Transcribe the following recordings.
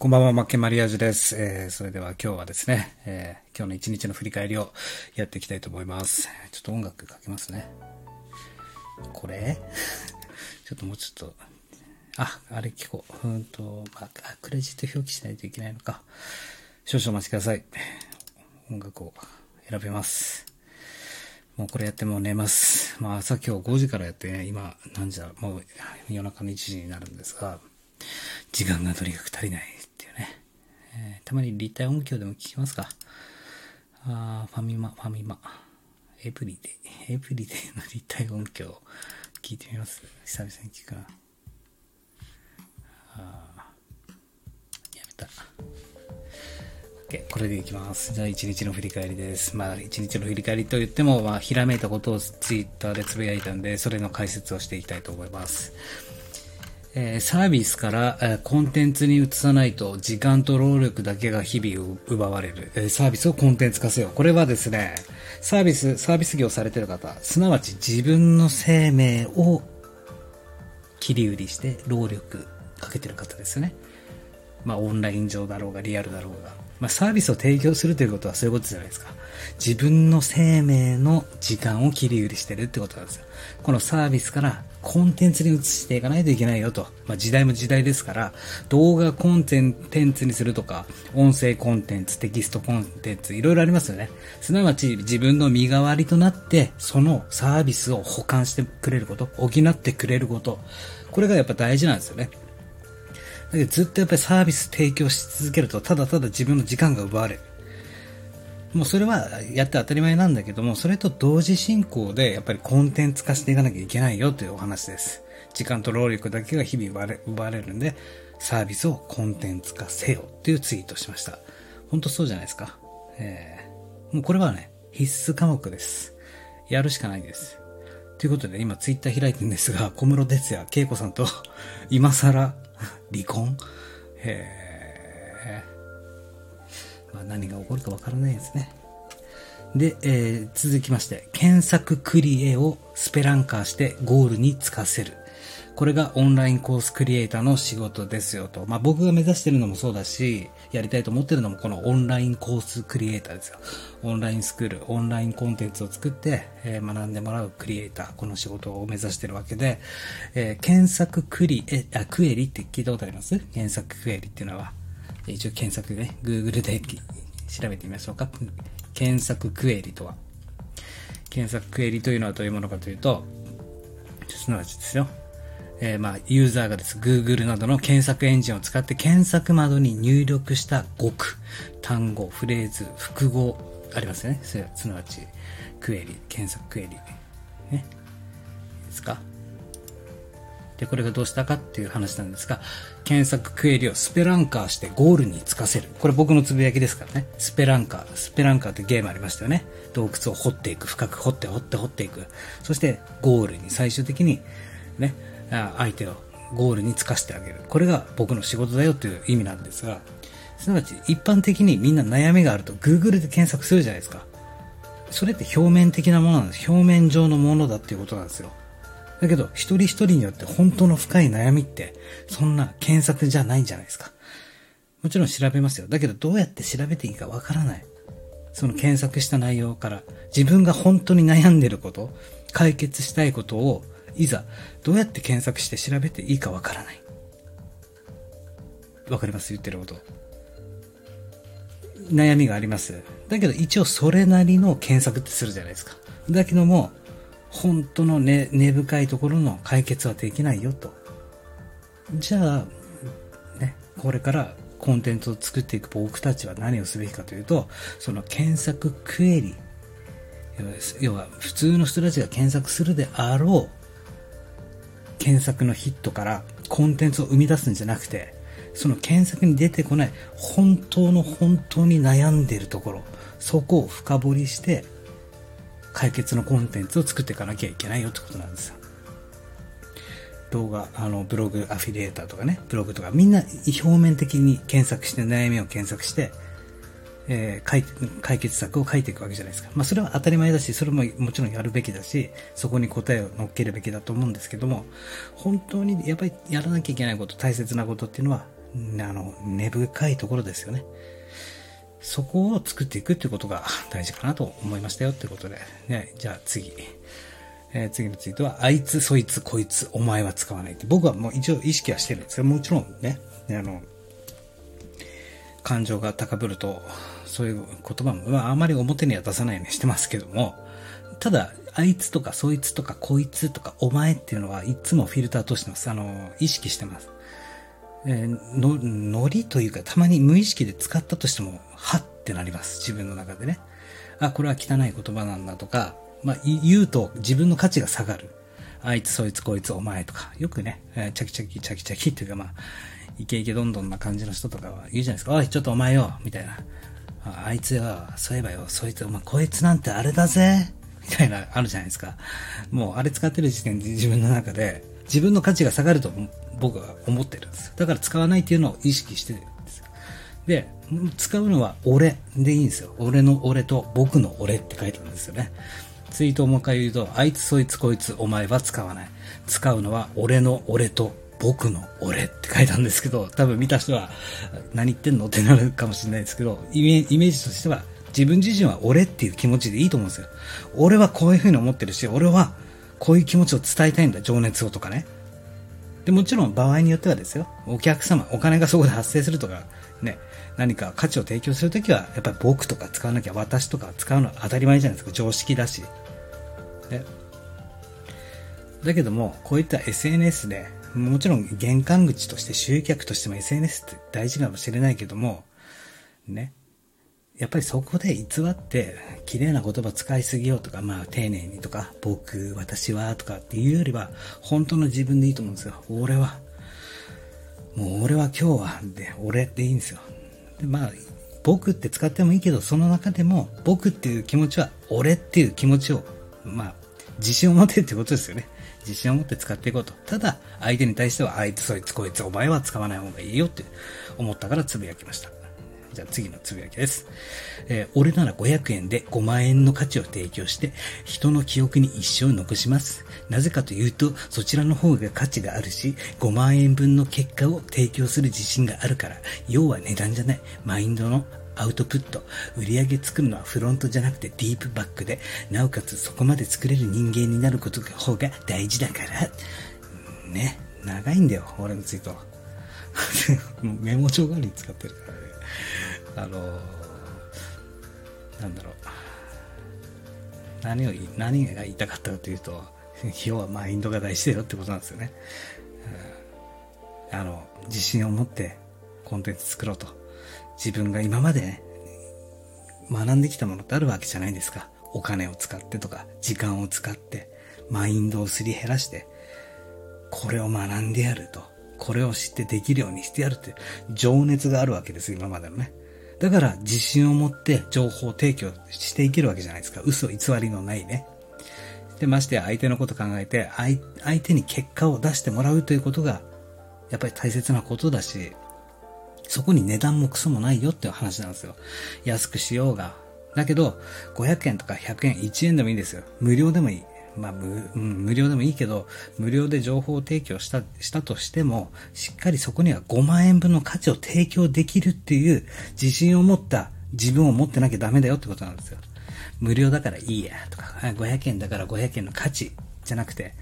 こんばんは、マッケンマリアージュです。えー、それでは今日はですね、えー、今日の一日の振り返りをやっていきたいと思います。ちょっと音楽かけますね。これ？ちょっともうちょっと、あ、あれ聞こう。うんと、まあ、クレジット表記しないといけないのか。少々お待ちください。音楽を選べます。もうこれやっても寝ます。まあ朝今日5時からやってね、今何時だもう夜中の1時になるんですが、時間がとにかく足りない。えー、たまに立体音響でも聞きますか。あファミマ、ファミマ。エブリデイ、エブリデイの立体音響聞いてみます。久々に聞くな。あやめた。OK。これでいきます。じゃあ一日の振り返りです。まあ一日の振り返りと言っても、まあひらめいたことをツイッターでつぶやいたんで、それの解説をしていきたいと思います。え、サービスから、え、コンテンツに移さないと時間と労力だけが日々奪われる、え、サービスをコンテンツ化せよ。これはですね、サービス、サービス業されてる方、すなわち自分の生命を切り売りして労力かけてる方ですね。まあオンライン上だろうがリアルだろうが。まあサービスを提供するということはそういうことじゃないですか。自分の生命の時間を切り売りしてるってことなんですよ。このサービスからコンテンツに移していかないといけないよと。まあ、時代も時代ですから、動画コンテンツにするとか、音声コンテンツ、テキストコンテンツ、いろいろありますよね。すなわち自分の身代わりとなって、そのサービスを保管してくれること、補ってくれること。これがやっぱ大事なんですよね。だけどずっとやっぱりサービス提供し続けると、ただただ自分の時間が奪われる。もうそれはやって当たり前なんだけども、それと同時進行でやっぱりコンテンツ化していかなきゃいけないよというお話です。時間と労力だけが日々奪われるんで、サービスをコンテンツ化せよっていうツイートしました。本当そうじゃないですか。えー、もうこれはね、必須科目です。やるしかないです。ということで今ツイッター開いてるんですが、小室哲也、恵子さんと今更 離婚？えまあ、何が起こるかわからないですね。で、えー、続きまして、検索クリエをスペランカーしてゴールにつかせる。これがオンラインコースクリエイターの仕事ですよと。まあ、僕が目指してるのもそうだし、やりたいと思ってるのもこのオンラインコースクリエイターですよ。オンラインスクール、オンラインコンテンツを作って、えー、学んでもらうクリエイター、この仕事を目指してるわけで、えー、検索クリエ、あ、クエリって聞いたことあります？検索クエリっていうのは、一応検索でね、Google で調べてみましょうか。検索クエリとは。検索クエリというのはどういうものかというと、すなわちですよ。えー、まあ、ユーザーがです、Google などの検索エンジンを使って検索窓に入力した語句、単語、フレーズ、複合、ありますよね。それすなわち、クエリ、検索クエリ。ね。ですか？で、これがどうしたかっていう話なんですが、検索クエリをスペランカーしてゴールにつかせる。これ僕のつぶやきですからね。スペランカー。スペランカーってゲームありましたよね。洞窟を掘っていく。深く掘って掘って掘っていく。そしてゴールに最終的にね、相手をゴールにつかしてあげる。これが僕の仕事だよという意味なんですが、すなわち一般的にみんな悩みがあると Google で検索するじゃないですか。それって表面的なものなんです。表面上のものだっていうことなんですよ。だけど、一人一人によって本当の深い悩みって、そんな検索じゃないんじゃないですか。もちろん調べますよ。だけど、どうやって調べていいかわからない。その検索した内容から、自分が本当に悩んでること、解決したいことを、いざ、どうやって検索して調べていいかわからない。わかります？言ってること。悩みがあります。だけど一応それなりの検索ってするじゃないですか。だけども、本当の根、根深いところの解決はできないよと。じゃあ、ね、これからコンテンツを作っていく僕たちは何をすべきかというと、その検索クエリ、要は普通の人たちが検索するであろう検索のヒットからコンテンツを生み出すんじゃなくて、その検索に出てこない本当の本当に悩んでるところ、そこを深掘りして解決のコンテンツを作っていかなきゃいけないよってことなんですよ。動画、あの、ブログ、アフィリエーターとかね、ブログとか、みんな表面的に検索して、悩みを検索して、えー、解決策を書いていくわけじゃないですか。まあ、それは当たり前だし、それももちろんやるべきだし、そこに答えを乗っけるべきだと思うんですけども、本当にやっぱりやらなきゃいけないこと、大切なことっていうのは、あの、根深いところですよね。そこを作っていくっていうことが大事かなと思いましたよってことで。ね、じゃあ次。えー、次のツイートは、あいつ、そいつ、こいつ、お前は使わないって。僕はもう一応意識はしてるんですよ。もちろんね、あの、感情が高ぶると、そういう言葉も、まあ、あまり表には出さないようにしてますけども、ただ、あいつとかそいつとかこいつとかお前っていうのはいつもフィルターとしてます。あの、意識してます。えー、の、ノリというか、たまに無意識で使ったとしても、はってなります。自分の中でね。あ、これは汚い言葉なんだとか、まあ、言うと自分の価値が下がる。あいつ、そいつ、こいつ、お前とか、よくね、えー、チャキチャキ、チャキチャキっていうか、まあ、イケイケどんどんな感じの人とかは言うじゃないですか。おい、ちょっとお前よ、みたいな。あいつよ、そういえばよ、そいつ、お前、こいつなんてあれだぜ、みたいな、あるじゃないですか。もう、あれ使ってる時点で自分の中で、自分の価値が下がると僕は思ってるんですよ。だから使わないっていうのを意識してるんですよ。で、使うのは俺でいいんですよ。俺の俺と僕の俺って書いてあるんですよね。ツイートをもう一回言うと、あいつそいつこいつお前は使わない。使うのは俺の俺と僕の俺って書いたんですけど、多分見た人は何言ってんの？ってなるかもしれないですけど、イメージとしては自分自身は俺っていう気持ちでいいと思うんですよ。俺はこういう風に思ってるし、俺はこういう気持ちを伝えたいんだ、情熱をとかね。で、もちろん場合によってはですよ、お客様、お金がそこで発生するとか、ね、何か価値を提供するときは、やっぱり僕とか使わなきゃ、私とか使うのは当たり前じゃないですか、常識だし。ね。だけども、こういった SNS で、もちろん玄関口として集客としても SNS って大事かもしれないけども、ね。やっぱりそこで偽って綺麗な言葉使いすぎようとか、まあ丁寧にとか、僕、私はとかっていうよりは、本当の自分でいいと思うんですよ。俺は。もう俺は今日は、で、俺でいいんですよ。でまあ、僕って使ってもいいけど、その中でも僕っていう気持ちは俺っていう気持ちを、まあ、自信を持ってってことですよね。自信を持って使っていこうと。ただ、相手に対しては、あいつ、そいつ、こいつ、お前は使わない方がいいよって思ったからつぶやきました。じゃあ次のつぶやきです。えー、俺なら500円で5万円の価値を提供して、人の記憶に一生残します。なぜかというと、そちらの方が価値があるし、5万円分の結果を提供する自信があるから、要は値段じゃない、マインドのアウトプット、売り上げ作るのはフロントじゃなくてディープバックで、なおかつそこまで作れる人間になることが方が大事だから。ね、長いんだよ、俺のツイート。メモ帳代わりに使ってるからね。あのなんだろう。何を、何が言いたかったかというと、要はマインドが大事だよってことなんですよね。うん、あの、自信を持ってコンテンツ作ろうと。自分が今まで、学んできたものってあるわけじゃないですか。お金を使ってとか、時間を使って、マインドをすり減らして、これを学んでやると。これを知ってできるようにしてやるって情熱があるわけです、今までのね。だから自信を持って情報提供していけるわけじゃないですか。嘘偽りのないね。で、ましてや相手のこと考えて、相手に結果を出してもらうということが、やっぱり大切なことだし、そこに値段もクソもないよっていう話なんですよ。安くしようが。だけど、500円とか100円、1円でもいいんですよ。無料でもいい。まあ無、うん、無料でもいいけど、無料で情報を提供した、したとしても、しっかりそこには5万円分の価値を提供できるっていう自信を持った自分を持ってなきゃダメだよってことなんですよ。無料だからいいやとか、500円だから500円の価値じゃなくて、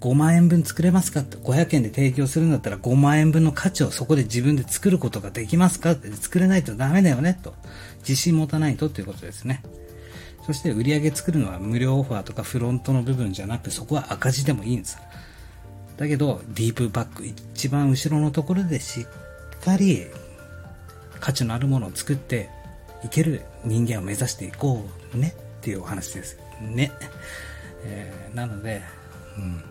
5万円分作れますか？って、500円で提供するんだったら5万円分の価値をそこで自分で作ることができますか？って作れないとダメだよね？と。自信持たないとっていうことですね。そして売り上げ作るのは無料オファーとかフロントの部分じゃなくそこは赤字でもいいんです。だけど、ディープバック、一番後ろのところでしっかり価値のあるものを作っていける人間を目指していこうねっていうお話です。ね。えー、なので、うん、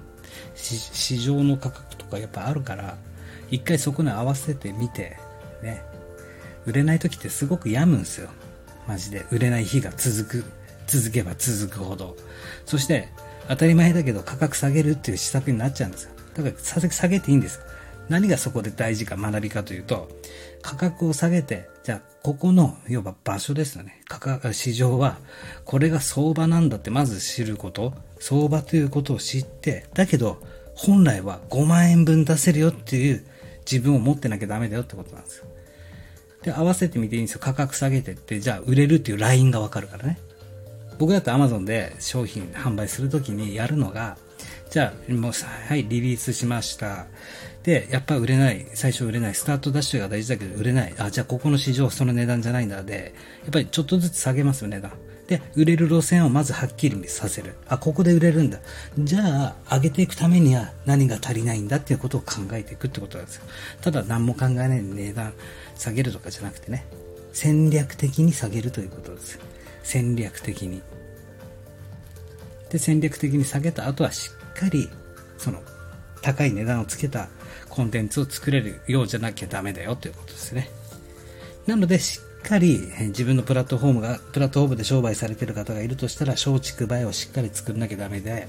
市場の価格とかやっぱあるから、一回そこに合わせてみて、ね。売れない時ってすごく病むんですよ。マジで。売れない日が続く。続けば続くほど。そして、当たり前だけど価格下げるっていう施策になっちゃうんですよ。だから下げていいんです。何がそこで大事か学びかというと、価格を下げて、じゃあ、ここの、要は場所ですよね。価格、市場は、これが相場なんだってまず知ること、相場ということを知って、だけど、本来は5万円分出せるよっていう自分を持ってなきゃダメだよってことなんですよ。で、合わせてみていいんですよ。価格下げてって、じゃあ売れるっていうラインがわかるからね。僕だって Amazon で商品販売するときにやるのが、じゃあ、もうはい、リリースしました。で、やっぱ売れない。最初売れない。スタートダッシュが大事だけど売れない。あ、じゃあここの市場その値段じゃないんだ。で、やっぱりちょっとずつ下げますよ、値段。で、売れる路線をまずはっきりさせる。あ、ここで売れるんだ。じゃあ、上げていくためには何が足りないんだっていうことを考えていくってことなんですよ。ただ何も考えない値段下げるとかじゃなくてね、戦略的に下げるということです。戦略的に。で、戦略的に下げた後はしっかり、その、高い値段をつけたコンテンツを作れるようじゃなきゃダメだよということですね。なので、しっかり自分のプラットフォームが、プラットフォームで商売されてる方がいるとしたら、松竹梅をしっかり作んなきゃダメで、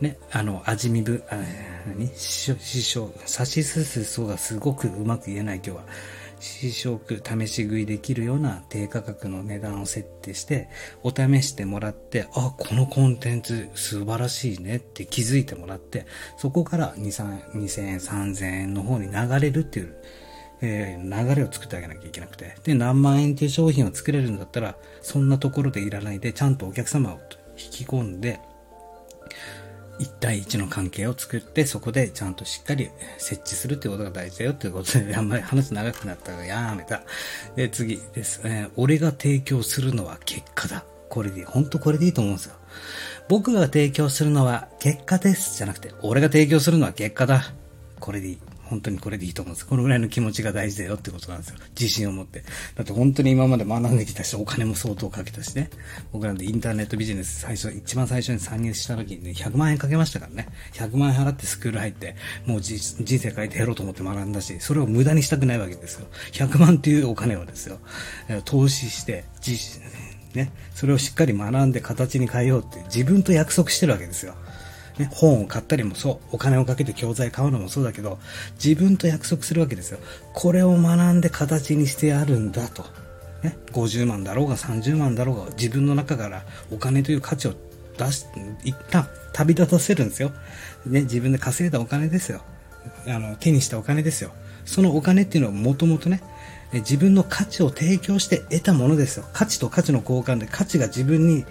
ね、あの、味見部、あ何？師匠、差しすすそうがすごくうまく言えない今日は。試食、試し食いできるような低価格の値段を設定して、お試してもらって、あ、このコンテンツ素晴らしいねって気づいてもらって、そこから2、2000円、3000円の方に流れるっていう、えー、流れを作ってあげなきゃいけなくて。で、何万円っていう商品を作れるんだったら、そんなところでいらないで、ちゃんとお客様を引き込んで、1対1の関係を作って、そこでちゃんとしっかり設置するってことが大事だよっていうことで、あんまり話長くなったからやめた。で、次ですね。俺が提供するのは結果だ。これでいい。ほんとこれでいいと思うんですよ。僕が提供するのは結果です。じゃなくて、俺が提供するのは結果だ。これでいい。本当にこれでいいと思うんです。このぐらいの気持ちが大事だよってことなんですよ。自信を持って。だって本当に今まで学んできたし、お金も相当かけたしね。僕なんでインターネットビジネス最初、一番最初に参入した時にね、100万円かけましたからね。100万円払ってスクール入って、もう人生変えてやろうと思って学んだし、それを無駄にしたくないわけですよ。100万っていうお金をですよ。投資して、ね、それをしっかり学んで形に変えようって自分と約束してるわけですよ。ね、本を買ったりもそう、お金をかけて教材買うのもそうだけど、自分と約束するわけですよ。これを学んで形にしてやるんだと。ね、50万だろうが30万だろうが、自分の中からお金という価値を出し、一旦旅立たせるんですよ。ね、自分で稼いだお金ですよ。あの、手にしたお金ですよ。そのお金っていうのはもともとね、自分の価値を提供して得たものですよ。価値と価値の交換で価値が自分に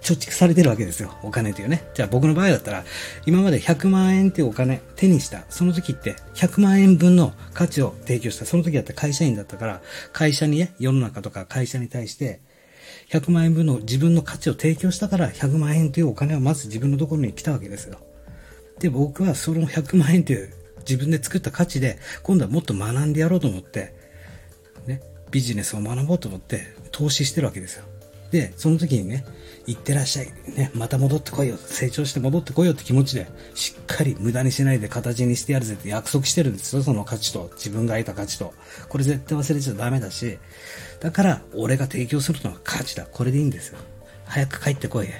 貯蓄されてるわけですよ。お金というね。じゃあ僕の場合だったら、今まで100万円っていうお金手にした。その時って100万円分の価値を提供した。その時だったら会社員だったから、会社にね、世の中とか会社に対して、100万円分の自分の価値を提供したから100万円というお金はまず自分のところに来たわけですよ。で、僕はその100万円という自分で作った価値で、今度はもっと学んでやろうと思って、ね、ビジネスを学ぼうと思って投資してるわけですよ。で、その時にね、行ってらっしゃい。ね、また戻ってこいよ。成長して戻ってこいよって気持ちで、しっかり無駄にしないで形にしてやるぜって約束してるんですよ。その価値と、自分が得た価値と。これ絶対忘れちゃダメだし、だから、俺が提供するのは価値だ。これでいいんですよ。早く帰ってこい。っ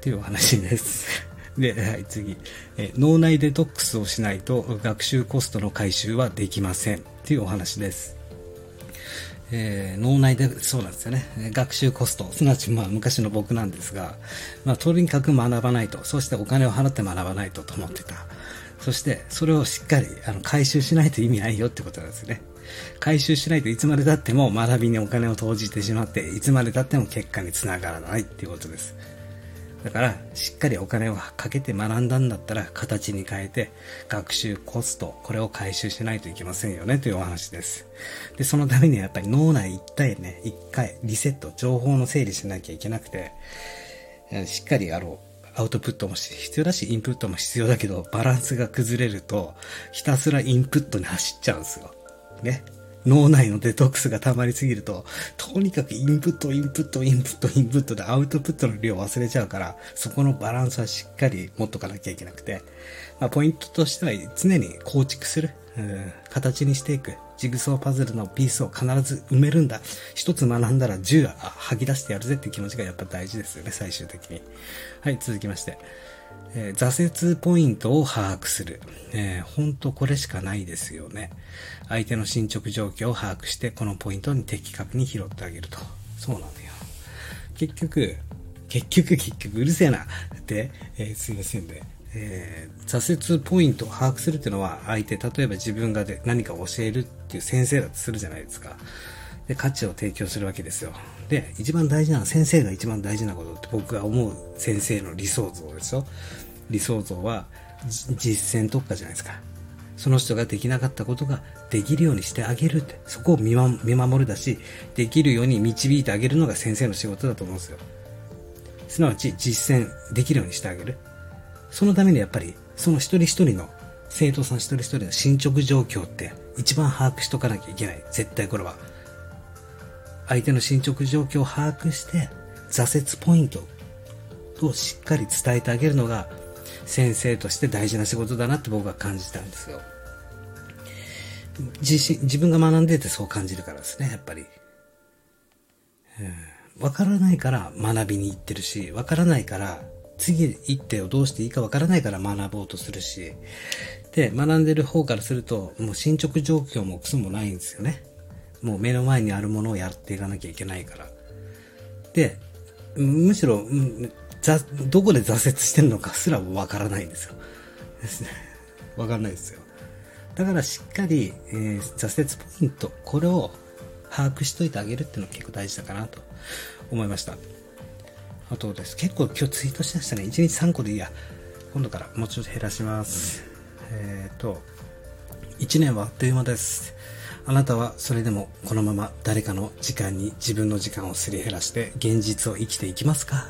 ていうお話です。で、はい、次。え脳内デトックスをしないと学習コストの回収はできません。っていうお話です。えー、脳内で、そうなんですよね。学習コスト、すなわちまあ昔の僕なんですが、まあとにかく学ばないと、そしてお金を払って学ばないとと思ってた。そしてそれをしっかりあの回収しないと意味ないよってことなんですね。回収しないといつまでたっても学びにお金を投じてしまって、いつまでたっても結果につながらないっていうことです。だから、しっかりお金をかけて学んだんだったら、形に変えて、学習コスト、これを回収しないといけませんよね、というお話です。で、そのためにはやっぱり脳内一体ね、一回リセット、情報の整理しなきゃいけなくて、しっかりあろう。アウトプットも必要だし、インプットも必要だけど、バランスが崩れると、ひたすらインプットに走っちゃうんですよ。ね。脳内のデトックスが溜まりすぎると、とにかくインプット、インプット、インプット、インプットでアウトプットの量を忘れちゃうから、そこのバランスはしっかり持っとかなきゃいけなくて、まあ、ポイントとしては常に構築する、うん、形にしていく、ジグソーパズルのピースを必ず埋めるんだ。一つ学んだら10吐き出してやるぜって気持ちがやっぱ大事ですよね、最終的に。はい、続きまして。えー、挫折ポイントを把握する。えー、本当これしかないですよね。相手の進捗状況を把握して、このポイントに的確に拾ってあげると。そうなのよ。結局、結局、結局、うるせえな。で、えー、すいませんね。えー、挫折ポイントを把握するっていうのは、相手、例えば自分がで何か教えるっていう先生だとするじゃないですか。で、価値を提供するわけですよ。で、一番大事なのは、先生が一番大事なことって僕が思う先生の理想像ですよ。理想像は、実践特化じゃないですか。その人ができなかったことができるようにしてあげるって、そこを見守るだし、できるように導いてあげるのが先生の仕事だと思うんですよ。すなわち実践できるようにしてあげる。そのためにやっぱり、その一人一人の生徒さん一人一人の進捗状況って一番把握しとかなきゃいけない。絶対これは。相手の進捗状況を把握して、挫折ポイントをしっかり伝えてあげるのが先生として大事な仕事だなって僕は感じたんですよ。自身、自分が学んでてそう感じるからですね、やっぱり。わ、からないから学びに行ってるし、わからないから次一手をどうしていいかわからないから学ぼうとするし、で、学んでる方からすると、もう進捗状況もクソもないんですよね。もう目の前にあるものをやっていかなきゃいけないから。で、むしろ、どこで挫折してるのかすらわからないんですよ。ですねわかんないですよ。だからしっかり、えー、挫折ポイント、これを把握しといてあげるっていうのが結構大事だかなと思いました。あとです。結構今日ツイートしましたね。1日3個でいいや。今度からもうちょっと減らします。えっ、ー、と、1年はあっという間です。あなたはそれでもこのまま誰かの時間に自分の時間をすり減らして現実を生きていきますか？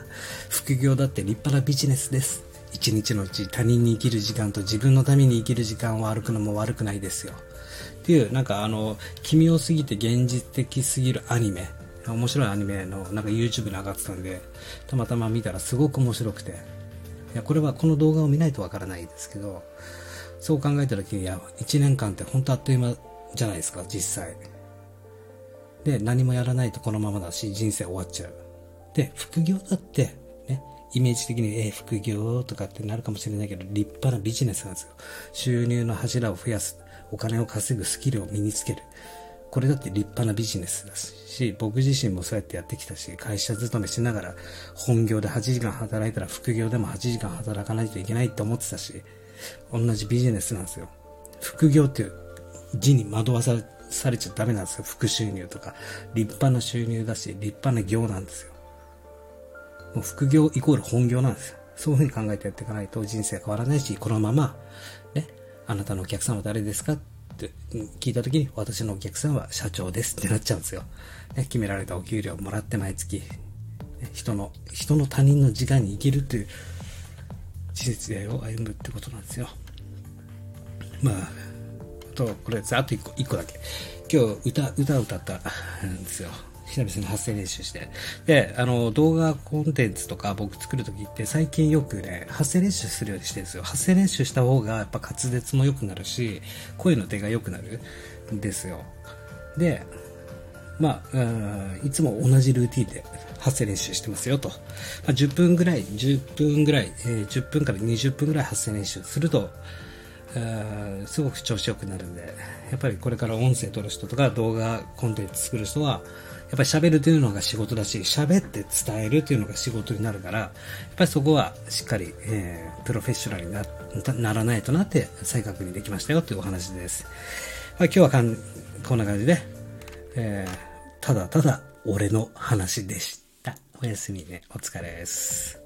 副業だって立派なビジネスです。一日のうち他人に生きる時間と自分のために生きる時間を歩くのも悪くないですよ。っていう、なんかあの、奇妙すぎて現実的すぎるアニメ。面白いアニメのなんか YouTube に上がってたんで、たまたま見たらすごく面白くて。いや、これはこの動画を見ないとわからないですけど、そう考えた時に、いや、1年間って本当あっという間じゃないですか、実際。で、何もやらないとこのままだし、人生終わっちゃう。で、副業だって、ね、イメージ的に、えー、副業とかってなるかもしれないけど、立派なビジネスなんですよ。収入の柱を増やす。お金を稼ぐスキルを身につける。これだって立派なビジネスだし、僕自身もそうやってやってきたし、会社勤めしながら、本業で8時間働いたら副業でも8時間働かないといけないって思ってたし、同じビジネスなんですよ。副業っていう字に惑わされちゃダメなんですよ。副収入とか。立派な収入だし、立派な業なんですよ。もう副業イコール本業なんですよ。そういうふうに考えてやっていかないと人生変わらないし、このまま、ね、あなたのお客さんは誰ですかって聞いた時に、私のお客さんは社長ですってなっちゃうんですよ。ね、決められたお給料もらって毎月、ね、人の、人の他人の時間に生きるっていう事実を歩むってことなんですよ。まあ、と、これ、ざっと1個、1個だけ。今日、歌、歌を歌ったんですよ。久々に発声練習して。で、あの、動画コンテンツとか僕作るときって最近よくね、発声練習するようにしてるんですよ。発声練習した方がやっぱ滑舌も良くなるし、声の出が良くなるんですよ。で、まあ、いつも同じルーティンで発声練習してますよと。まあ、10分ぐらい、10分ぐらい、えー、10分から20分ぐらい発声練習すると、すごく調子良くなるんで、やっぱりこれから音声撮る人とか動画コンテンツ作る人は、やっぱり喋るというのが仕事だし、喋って伝えるというのが仕事になるから、やっぱりそこはしっかり、えー、プロフェッショナルになならないとなって再確認できましたよというお話です。まあ、今日はかんこんな感じで、えー、ただただ俺の話でした。おやすみね。お疲れです。